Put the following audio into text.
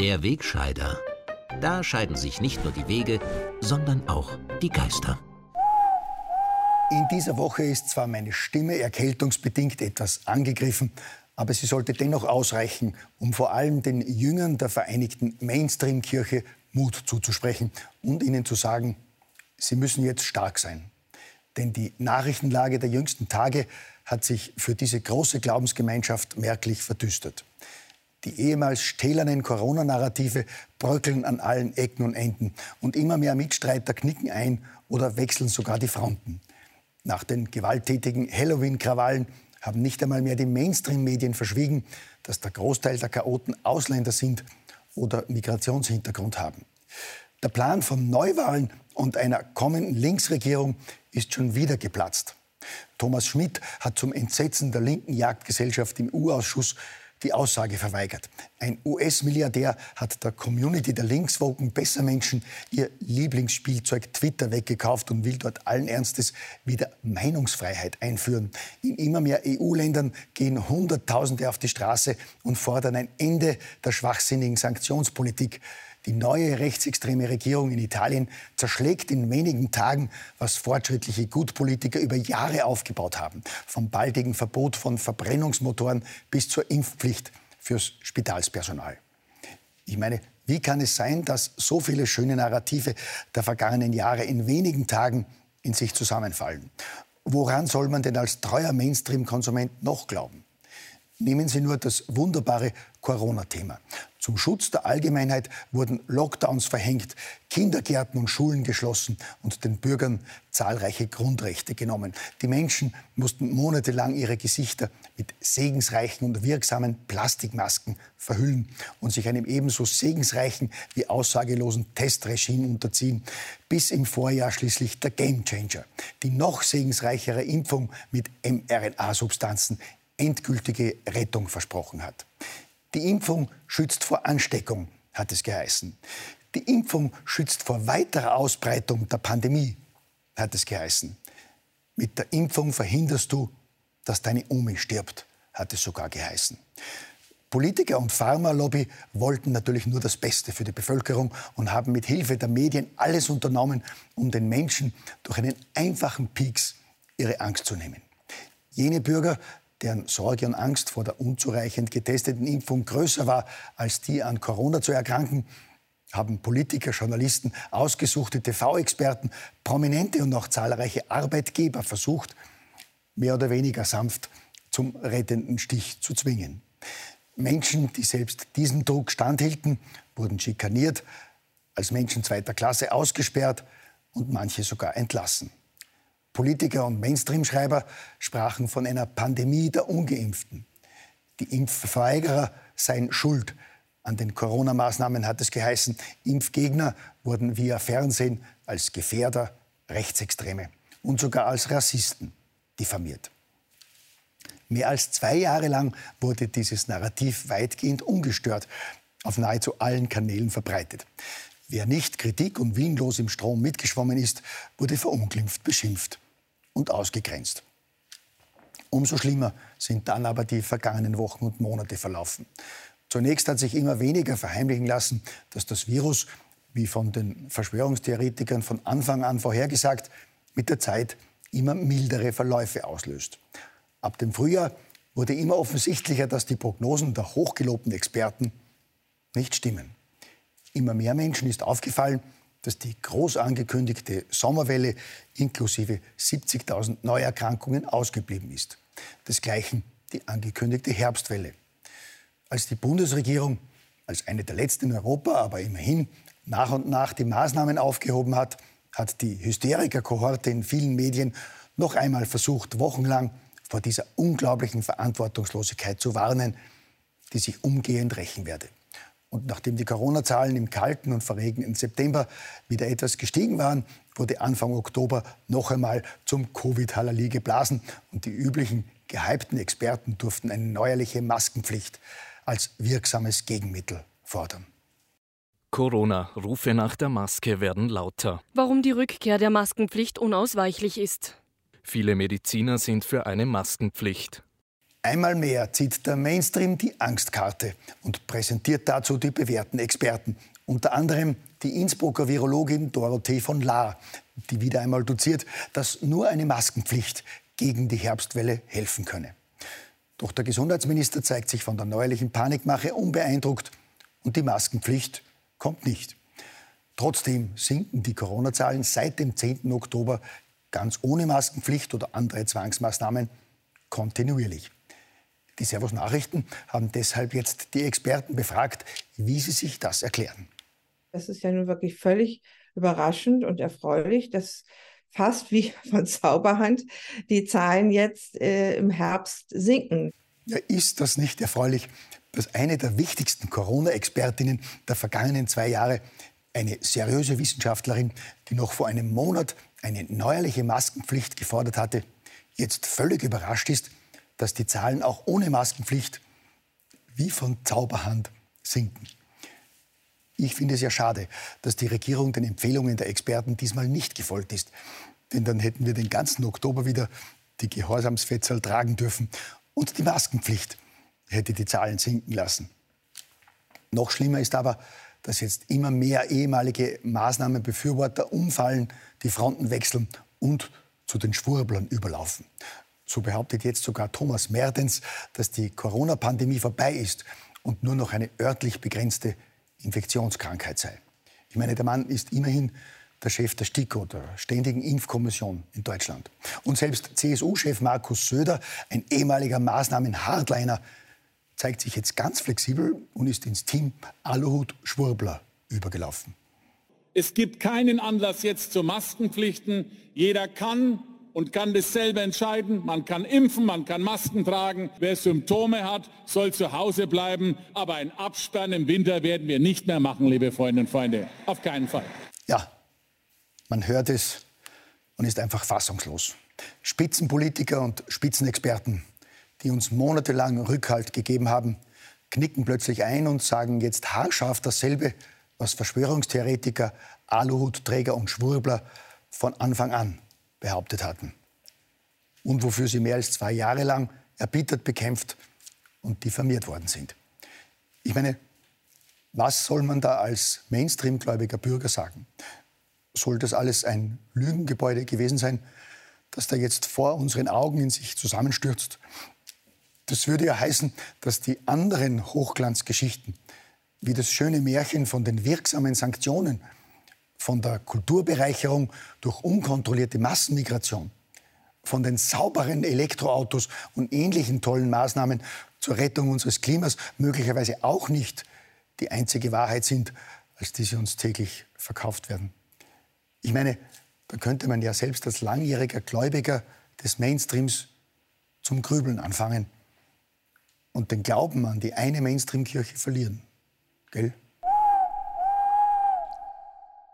Der Wegscheider. Da scheiden sich nicht nur die Wege, sondern auch die Geister. In dieser Woche ist zwar meine Stimme erkältungsbedingt etwas angegriffen, aber sie sollte dennoch ausreichen, um vor allem den Jüngern der Vereinigten Mainstream-Kirche Mut zuzusprechen und ihnen zu sagen, sie müssen jetzt stark sein. Denn die Nachrichtenlage der jüngsten Tage hat sich für diese große Glaubensgemeinschaft merklich verdüstert. Die ehemals stählernen Corona-Narrative bröckeln an allen Ecken und Enden. Und immer mehr Mitstreiter knicken ein oder wechseln sogar die Fronten. Nach den gewalttätigen Halloween-Krawallen haben nicht einmal mehr die Mainstream-Medien verschwiegen, dass der Großteil der Chaoten Ausländer sind oder Migrationshintergrund haben. Der Plan von Neuwahlen und einer kommenden Linksregierung ist schon wieder geplatzt. Thomas Schmidt hat zum Entsetzen der linken Jagdgesellschaft im U-Ausschuss die Aussage verweigert. Ein US-Milliardär hat der Community der linkswoken Bessermenschen ihr Lieblingsspielzeug Twitter weggekauft und will dort allen Ernstes wieder Meinungsfreiheit einführen. In immer mehr EU-Ländern gehen Hunderttausende auf die Straße und fordern ein Ende der schwachsinnigen Sanktionspolitik. Die neue rechtsextreme Regierung in Italien zerschlägt in wenigen Tagen, was fortschrittliche Gutpolitiker über Jahre aufgebaut haben. Vom baldigen Verbot von Verbrennungsmotoren bis zur Impfpflicht fürs Spitalspersonal. Ich meine, wie kann es sein, dass so viele schöne Narrative der vergangenen Jahre in wenigen Tagen in sich zusammenfallen? Woran soll man denn als treuer Mainstream-Konsument noch glauben? Nehmen Sie nur das wunderbare Corona-Thema. Zum Schutz der Allgemeinheit wurden Lockdowns verhängt, Kindergärten und Schulen geschlossen und den Bürgern zahlreiche Grundrechte genommen. Die Menschen mussten monatelang ihre Gesichter mit segensreichen und wirksamen Plastikmasken verhüllen und sich einem ebenso segensreichen wie aussagelosen Testregime unterziehen, bis im Vorjahr schließlich der Gamechanger, die noch segensreichere Impfung mit mRNA-Substanzen endgültige Rettung versprochen hat. Die Impfung schützt vor Ansteckung, hat es geheißen. Die Impfung schützt vor weiterer Ausbreitung der Pandemie, hat es geheißen. Mit der Impfung verhinderst du, dass deine Omi stirbt, hat es sogar geheißen. Politiker und Pharmalobby wollten natürlich nur das Beste für die Bevölkerung und haben mit Hilfe der Medien alles unternommen, um den Menschen durch einen einfachen Pieks ihre Angst zu nehmen. Jene Bürger, deren Sorge und Angst vor der unzureichend getesteten Impfung größer war, als die an Corona zu erkranken, haben Politiker, Journalisten, ausgesuchte TV-Experten, Prominente und auch zahlreiche Arbeitgeber versucht, mehr oder weniger sanft zum rettenden Stich zu zwingen. Menschen, die selbst diesem Druck standhielten, wurden schikaniert, als Menschen zweiter Klasse ausgesperrt und manche sogar entlassen. Politiker und Mainstream-Schreiber sprachen von einer Pandemie der Ungeimpften. Die Impfverweigerer seien schuld. An den Corona-Maßnahmen hat es geheißen, Impfgegner wurden via Fernsehen als Gefährder, Rechtsextreme und sogar als Rassisten diffamiert. Mehr als zwei Jahre lang wurde dieses Narrativ weitgehend ungestört auf nahezu allen Kanälen verbreitet. Wer nicht kritik- und willenlos im Strom mitgeschwommen ist, wurde verunglimpft, beschimpft und ausgegrenzt. Umso schlimmer sind dann aber die vergangenen Wochen und Monate verlaufen. Zunächst hat sich immer weniger verheimlichen lassen, dass das Virus, wie von den Verschwörungstheoretikern von Anfang an vorhergesagt, mit der Zeit immer mildere Verläufe auslöst. Ab dem Frühjahr wurde immer offensichtlicher, dass die Prognosen der hochgelobten Experten nicht stimmen. Immer mehr Menschen ist aufgefallen, dass die groß angekündigte Sommerwelle inklusive 70.000 Neuerkrankungen ausgeblieben ist. Desgleichen die angekündigte Herbstwelle. Als die Bundesregierung, als eine der letzten in Europa, aber immerhin nach und nach die Maßnahmen aufgehoben hat, hat die Hysteriker-Kohorte in vielen Medien noch einmal versucht, wochenlang vor dieser unglaublichen Verantwortungslosigkeit zu warnen, die sich umgehend rächen werde. Und nachdem die Corona-Zahlen im kalten und verregneten September wieder etwas gestiegen waren, wurde Anfang Oktober noch einmal zum Covid-Halali geblasen und die üblichen gehypten Experten durften eine neuerliche Maskenpflicht als wirksames Gegenmittel fordern. Corona-Rufe nach der Maske werden lauter. Warum die Rückkehr der Maskenpflicht unausweichlich ist. Viele Mediziner sind für eine Maskenpflicht. Einmal mehr zieht der Mainstream die Angstkarte und präsentiert dazu die bewährten Experten. Unter anderem die Innsbrucker Virologin Dorothee von Lahr, die wieder einmal doziert, dass nur eine Maskenpflicht gegen die Herbstwelle helfen könne. Doch der Gesundheitsminister zeigt sich von der neuerlichen Panikmache unbeeindruckt und die Maskenpflicht kommt nicht. Trotzdem sinken die Corona-Zahlen seit dem 10. Oktober ganz ohne Maskenpflicht oder andere Zwangsmaßnahmen kontinuierlich. Die Servus Nachrichten haben deshalb jetzt die Experten befragt, wie sie sich das erklären. Das ist ja nun wirklich völlig überraschend und erfreulich, dass fast wie von Zauberhand die Zahlen jetzt äh, im Herbst sinken. Ja, ist das nicht erfreulich, dass eine der wichtigsten Corona-Expertinnen der vergangenen zwei Jahre, eine seriöse Wissenschaftlerin, die noch vor einem Monat eine neuerliche Maskenpflicht gefordert hatte, jetzt völlig überrascht ist, dass die Zahlen auch ohne Maskenpflicht wie von Zauberhand sinken. Ich finde es ja schade, dass die Regierung den Empfehlungen der Experten diesmal nicht gefolgt ist. Denn dann hätten wir den ganzen Oktober wieder die Gehorsamsfetzel tragen dürfen und die Maskenpflicht hätte die Zahlen sinken lassen. Noch schlimmer ist aber, dass jetzt immer mehr ehemalige Maßnahmenbefürworter umfallen, die Fronten wechseln und zu den Schwurblern überlaufen. So behauptet jetzt sogar Thomas Mertens, dass die Corona-Pandemie vorbei ist und nur noch eine örtlich begrenzte Infektionskrankheit sei. Ich meine, der Mann ist immerhin der Chef der STIKO, der Ständigen Impfkommission in Deutschland. Und selbst CSU-Chef Markus Söder, ein ehemaliger Maßnahmen-Hardliner, zeigt sich jetzt ganz flexibel und ist ins Team Aluhut Schwurbler übergelaufen. Es gibt keinen Anlass jetzt zu Maskenpflichten. Jeder kann und kann das selber entscheiden. Man kann impfen, man kann Masken tragen. Wer Symptome hat, soll zu Hause bleiben. Aber ein Absperren im Winter werden wir nicht mehr machen, liebe Freundinnen und Freunde. Auf keinen Fall. Ja, man hört es und ist einfach fassungslos. Spitzenpolitiker und Spitzenexperten, die uns monatelang Rückhalt gegeben haben, knicken plötzlich ein und sagen jetzt haarscharf dasselbe, was Verschwörungstheoretiker, Aluhutträger und Schwurbler von Anfang an behauptet hatten. Und wofür sie mehr als zwei Jahre lang erbittert bekämpft und diffamiert worden sind. Ich meine, was soll man da als Mainstream-gläubiger Bürger sagen? Soll das alles ein Lügengebäude gewesen sein, das da jetzt vor unseren Augen in sich zusammenstürzt? Das würde ja heißen, dass die anderen Hochglanzgeschichten, wie das schöne Märchen von den wirksamen Sanktionen, von der Kulturbereicherung durch unkontrollierte Massenmigration, von den sauberen Elektroautos und ähnlichen tollen Maßnahmen zur Rettung unseres Klimas möglicherweise auch nicht die einzige Wahrheit sind, als die sie uns täglich verkauft werden. Ich meine, da könnte man ja selbst als langjähriger Gläubiger des Mainstreams zum Grübeln anfangen und den Glauben an die eine Mainstream-Kirche verlieren. Gell?